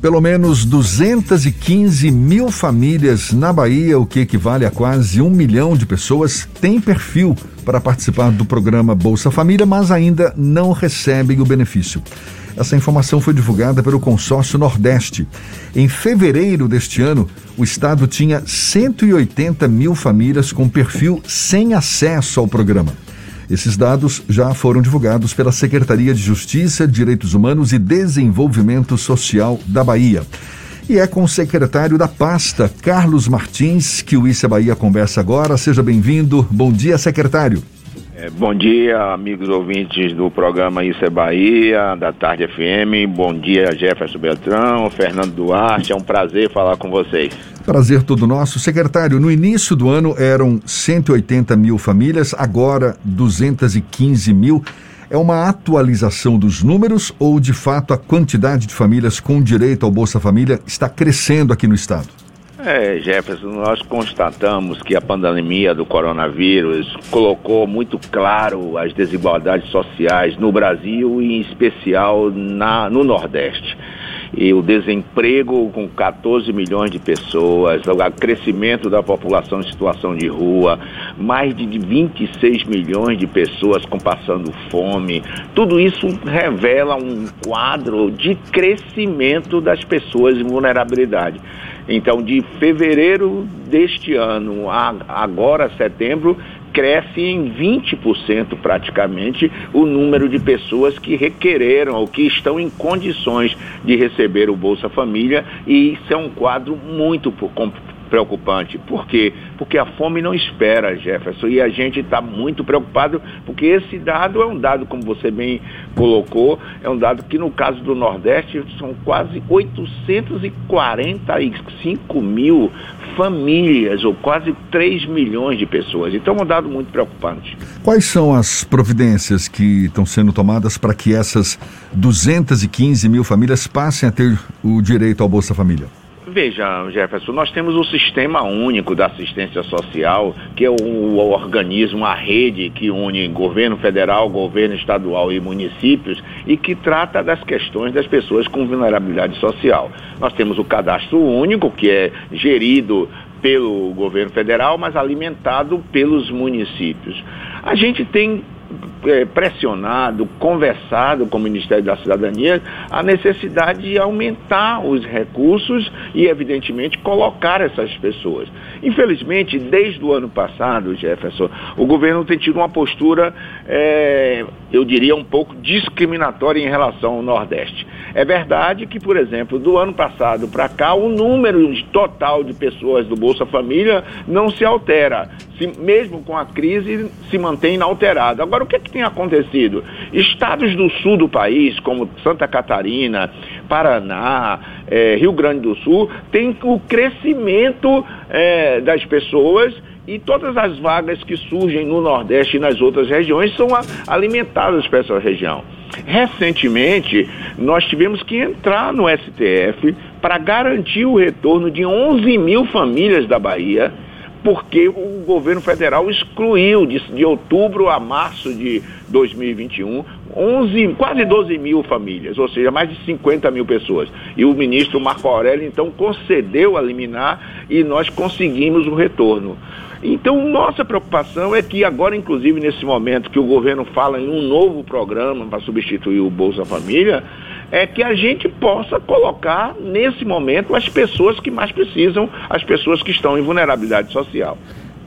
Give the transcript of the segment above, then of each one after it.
Pelo menos 215 mil famílias na Bahia, o que equivale a quase um milhão de pessoas, têm perfil para participar do programa Bolsa Família, mas ainda não recebem o benefício. Essa informação foi divulgada pelo Consórcio Nordeste. Em fevereiro deste ano, o estado tinha 180 mil famílias com perfil sem acesso ao programa. Esses dados já foram divulgados pela Secretaria de Justiça, Direitos Humanos e Desenvolvimento Social da Bahia. E é com o secretário da pasta, Carlos Martins, que o Issa Bahia conversa agora. Seja bem-vindo. Bom dia, secretário. É, bom dia, amigos ouvintes do programa Isso é Bahia, da Tarde FM. Bom dia, Jefferson Beltrão, Fernando Duarte. É um prazer falar com vocês. Prazer todo nosso. Secretário, no início do ano eram 180 mil famílias, agora 215 mil. É uma atualização dos números ou, de fato, a quantidade de famílias com direito ao Bolsa Família está crescendo aqui no Estado? É, Jefferson, nós constatamos que a pandemia do coronavírus colocou muito claro as desigualdades sociais no Brasil e, em especial, na, no Nordeste e o desemprego com 14 milhões de pessoas, o crescimento da população em situação de rua, mais de 26 milhões de pessoas com passando fome. Tudo isso revela um quadro de crescimento das pessoas em vulnerabilidade. Então, de fevereiro deste ano a agora setembro, cresce em 20% praticamente o número de pessoas que requereram ou que estão em condições de receber o Bolsa Família. E isso é um quadro muito preocupante. Por quê? Porque a fome não espera, Jefferson, e a gente está muito preocupado porque esse dado é um dado, como você bem colocou, é um dado que no caso do Nordeste são quase 845 mil famílias, ou quase 3 milhões de pessoas. Então é um dado muito preocupante. Quais são as providências que estão sendo tomadas para que essas 215 mil famílias passem a ter o direito ao Bolsa Família? Veja, Jefferson, nós temos o Sistema Único da Assistência Social, que é o, o organismo, a rede que une governo federal, governo estadual e municípios e que trata das questões das pessoas com vulnerabilidade social. Nós temos o Cadastro Único, que é gerido pelo governo federal, mas alimentado pelos municípios. A gente tem é, pressionado, conversado com o Ministério da Cidadania a necessidade de aumentar os recursos e, evidentemente, colocar essas pessoas. Infelizmente, desde o ano passado, Jefferson, o governo tem tido uma postura, é, eu diria, um pouco discriminatória em relação ao Nordeste. É verdade que, por exemplo, do ano passado para cá, o número total de pessoas do Bolsa Família não se altera. Se, mesmo com a crise, se mantém inalterado. Agora, o que, é que tem acontecido? Estados do sul do país, como Santa Catarina, Paraná, é, Rio Grande do Sul, tem o crescimento é, das pessoas e todas as vagas que surgem no Nordeste e nas outras regiões são alimentadas para essa região. Recentemente, nós tivemos que entrar no STF para garantir o retorno de 11 mil famílias da Bahia porque o governo federal excluiu de, de outubro a março de 2021 11, quase 12 mil famílias, ou seja, mais de 50 mil pessoas. E o ministro Marco Aurélio então concedeu a liminar e nós conseguimos o retorno. Então, nossa preocupação é que agora, inclusive nesse momento que o governo fala em um novo programa para substituir o Bolsa Família, é que a gente possa colocar nesse momento as pessoas que mais precisam, as pessoas que estão em vulnerabilidade social.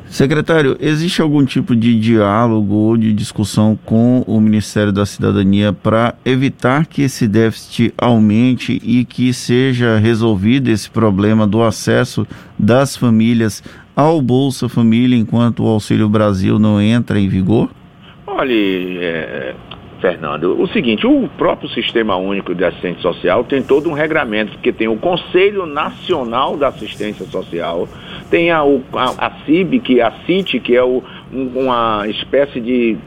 Secretário, existe algum tipo de diálogo ou de discussão com o Ministério da Cidadania para evitar que esse déficit aumente e que seja resolvido esse problema do acesso das famílias ao Bolsa Família enquanto o Auxílio Brasil não entra em vigor? Olha, é, Fernando, o seguinte, o próprio Sistema Único de Assistência Social tem todo um regramento, porque tem o Conselho Nacional da Assistência Social, tem a, a, a CIB, que é a CIT, que é o, uma espécie de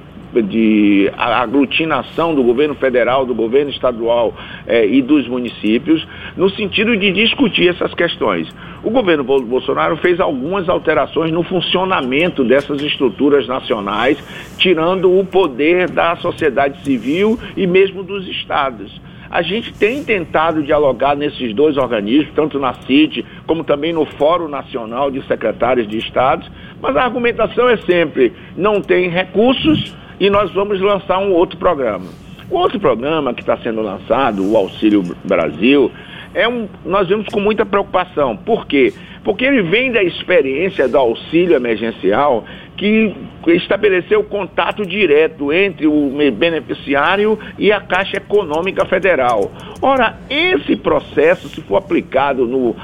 de aglutinação do governo federal, do governo estadual eh, e dos municípios, no sentido de discutir essas questões. O governo Bolsonaro fez algumas alterações no funcionamento dessas estruturas nacionais, tirando o poder da sociedade civil e mesmo dos estados. A gente tem tentado dialogar nesses dois organismos, tanto na CIT como também no Fórum Nacional de Secretários de Estados, mas a argumentação é sempre: não tem recursos e nós vamos lançar um outro programa. O outro programa que está sendo lançado, o Auxílio Brasil, é um, nós vemos com muita preocupação. Por quê? Porque ele vem da experiência do auxílio emergencial que estabeleceu contato direto entre o beneficiário e a Caixa Econômica Federal. Ora, esse processo, se for aplicado no,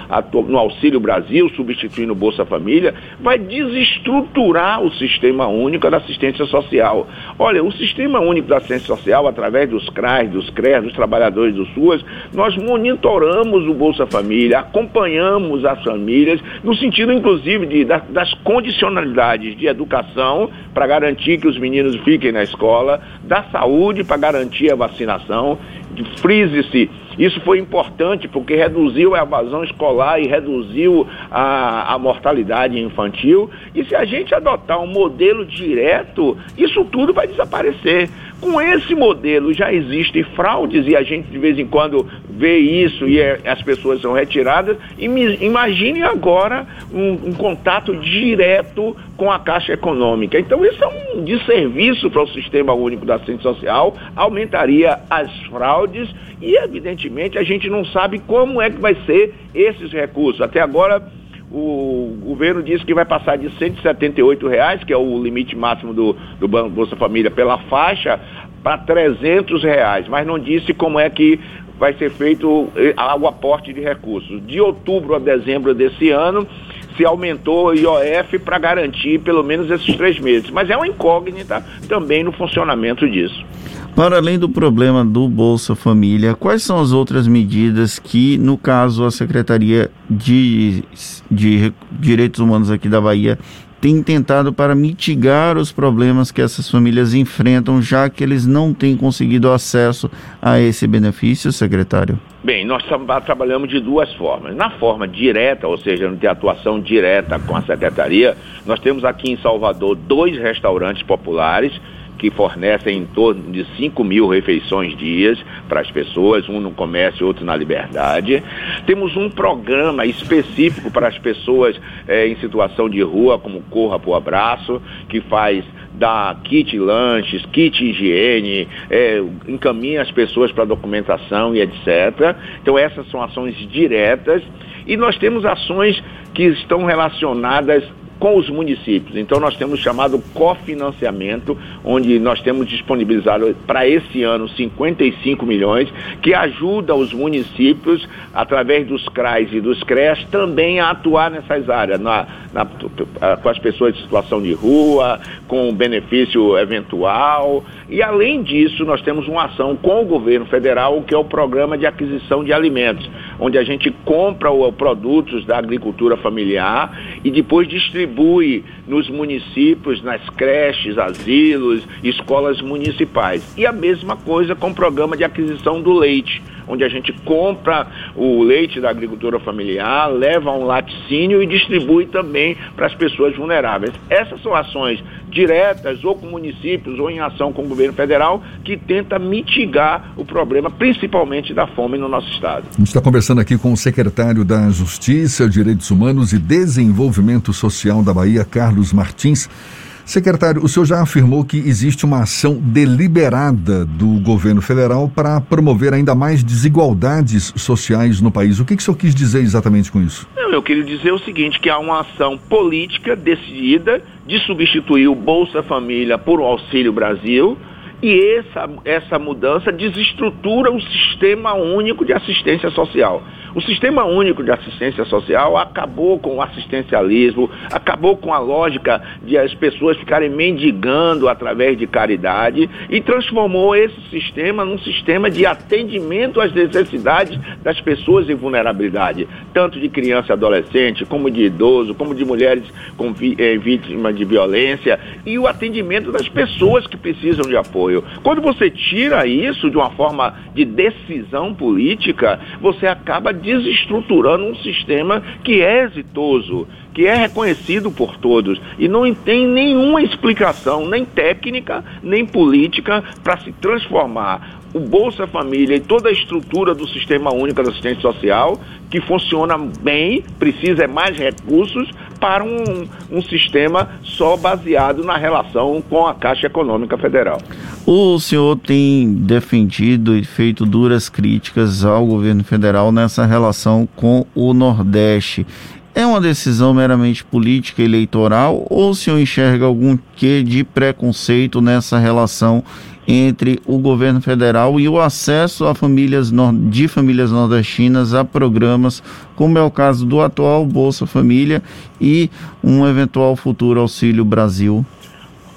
no Auxílio Brasil, substituindo o Bolsa Família, vai desestruturar o Sistema Único da Assistência Social. Olha, o Sistema Único da Assistência Social, através dos CRAs, dos CREAS, dos trabalhadores do SUAS, nós monitoramos o Bolsa Família, acompanhamos as famílias, no sentido, inclusive, de, das condicionalidades de educação para garantir que os meninos fiquem na escola, da saúde para garantir a vacinação. Frise-se isso foi importante porque reduziu a evasão escolar e reduziu a, a mortalidade infantil. E se a gente adotar um modelo direto, isso tudo vai desaparecer. Com esse modelo já existem fraudes e a gente de vez em quando vê isso e é, as pessoas são retiradas. Imagine agora um, um, contato direto com a Caixa Econômica. Então isso é um desserviço para o Sistema Único da Assistência Social, aumentaria as fraudes e, evidentemente, a gente não sabe como é que vai ser esses recursos. Até agora o governo disse que vai passar de 178 reais, que é o limite máximo do, do Banco Bolsa Família pela faixa, para 300 reais, mas não disse como é que vai ser feito eh, o aporte de recursos. De outubro a dezembro desse ano, se aumentou o IOF para garantir pelo menos esses três meses. Mas é uma incógnita também no funcionamento disso. Para além do problema do Bolsa Família, quais são as outras medidas que, no caso, a Secretaria de, de Direitos Humanos aqui da Bahia tem tentado para mitigar os problemas que essas famílias enfrentam, já que eles não têm conseguido acesso a esse benefício, secretário? Bem, nós trabalhamos de duas formas. Na forma direta, ou seja, de atuação direta com a secretaria, nós temos aqui em Salvador dois restaurantes populares que fornecem em torno de 5 mil refeições dias para as pessoas, um no comércio outro na liberdade. Temos um programa específico para as pessoas é, em situação de rua, como Corra por Abraço, que faz da kit lanches, kit higiene, é, encaminha as pessoas para documentação e etc. Então essas são ações diretas e nós temos ações que estão relacionadas com os municípios. Então nós temos chamado cofinanciamento, onde nós temos disponibilizado para esse ano 55 milhões, que ajuda os municípios, através dos CRAs e dos CREAS, também a atuar nessas áreas, na, na, com as pessoas de situação de rua, com benefício eventual. E além disso, nós temos uma ação com o governo federal, que é o programa de aquisição de alimentos, onde a gente compra produtos da agricultura familiar e depois distribui nos municípios, nas creches, asilos, escolas municipais. E a mesma coisa com o programa de aquisição do leite, onde a gente compra o leite da agricultura familiar, leva um laticínio e distribui também para as pessoas vulneráveis. Essas são ações diretas ou com municípios ou em ação com o governo federal que tenta mitigar o problema, principalmente da fome no nosso estado. A gente está conversando aqui com o secretário da Justiça, Direitos Humanos e Desenvolvimento Social da Bahia, Carlos Martins. Secretário, o senhor já afirmou que existe uma ação deliberada do governo federal para promover ainda mais desigualdades sociais no país. O que, que o senhor quis dizer exatamente com isso? Eu queria dizer o seguinte, que há uma ação política decidida de substituir o Bolsa Família por o Auxílio Brasil, e essa, essa mudança desestrutura o sistema único de assistência social. O Sistema Único de Assistência Social acabou com o assistencialismo, acabou com a lógica de as pessoas ficarem mendigando através de caridade e transformou esse sistema num sistema de atendimento às necessidades das pessoas em vulnerabilidade, tanto de criança e adolescente, como de idoso, como de mulheres com, eh, vítimas de violência e o atendimento das pessoas que precisam de apoio. Quando você tira isso de uma forma de decisão política, você acaba desestruturando um sistema que é exitoso, que é reconhecido por todos e não tem nenhuma explicação, nem técnica, nem política, para se transformar o Bolsa Família e toda a estrutura do Sistema Único de Assistência Social, que funciona bem, precisa mais recursos para um, um sistema só baseado na relação com a Caixa Econômica Federal. O senhor tem defendido e feito duras críticas ao governo federal nessa relação com o Nordeste. É uma decisão meramente política eleitoral ou o senhor enxerga algum quê de preconceito nessa relação entre o governo federal e o acesso a famílias de famílias nordestinas a programas, como é o caso do atual Bolsa Família e um eventual futuro Auxílio Brasil?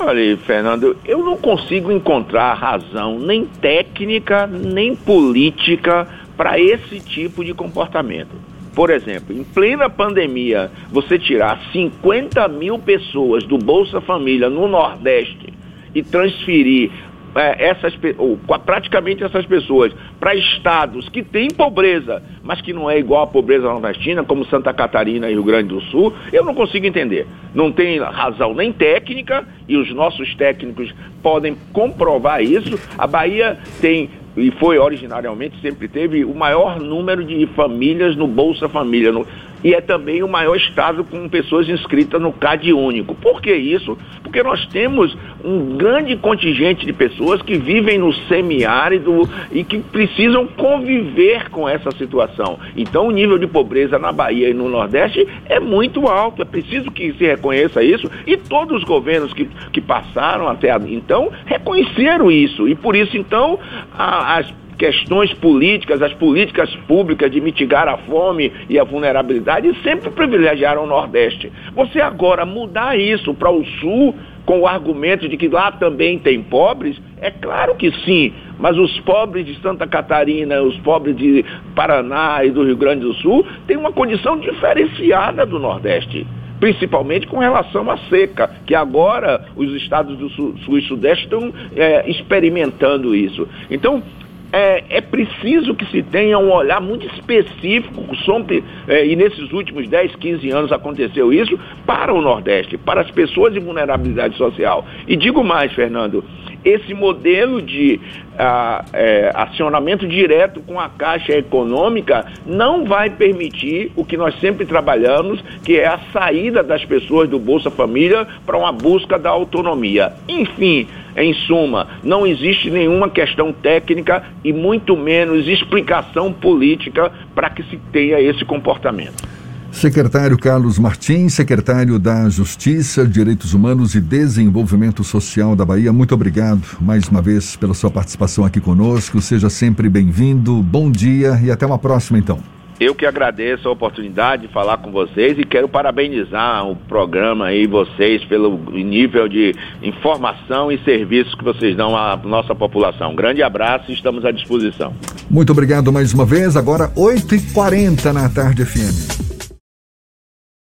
Olha, Fernando, eu não consigo encontrar razão nem técnica nem política para esse tipo de comportamento. Por exemplo, em plena pandemia, você tirar 50 mil pessoas do Bolsa Família no Nordeste e transferir é, essas, ou, praticamente essas pessoas para estados que têm pobreza, mas que não é igual à pobreza nordestina, como Santa Catarina e Rio Grande do Sul, eu não consigo entender. Não tem razão nem técnica, e os nossos técnicos podem comprovar isso. A Bahia tem e foi originariamente, sempre teve o maior número de famílias no Bolsa Família. No, e é também o maior estado com pessoas inscritas no CAD único. Por que isso? Porque nós temos um grande contingente de pessoas que vivem no semiárido e que precisam conviver com essa situação. Então o nível de pobreza na Bahia e no Nordeste é muito alto, é preciso que se reconheça isso e todos os governos que, que passaram até então reconheceram isso e por isso então a, as questões políticas, as políticas públicas de mitigar a fome e a vulnerabilidade sempre privilegiaram o Nordeste. Você agora mudar isso para o Sul com o argumento de que lá também tem pobres, é claro que sim, mas os pobres de Santa Catarina, os pobres de Paraná e do Rio Grande do Sul têm uma condição diferenciada do Nordeste principalmente com relação à seca, que agora os estados do sul, sul e sudeste estão é, experimentando isso. Então, é, é, preciso que se tenha um olhar muito específico, sobre, é, e nesses últimos 10, 15 anos aconteceu isso, para o Nordeste, para as pessoas de vulnerabilidade social. E digo mais, Fernando, esse modelo de a, é, acionamento direto com a Caixa Econômica não vai permitir o que nós sempre trabalhamos, que é a saída das pessoas do Bolsa Família para uma busca da autonomia. Enfim, em suma, não existe nenhuma questão técnica e muito menos explicação política para que se tenha esse comportamento. Secretário Carlos Martins, secretário da Justiça, Direitos Humanos e Desenvolvimento Social da Bahia, muito obrigado mais uma vez pela sua participação aqui conosco. Seja sempre bem-vindo, bom dia e até uma próxima então. Eu que agradeço a oportunidade de falar com vocês e quero parabenizar o programa e vocês pelo nível de informação e serviços que vocês dão à nossa população. grande abraço e estamos à disposição. Muito obrigado mais uma vez. Agora 8h40 na tarde FM.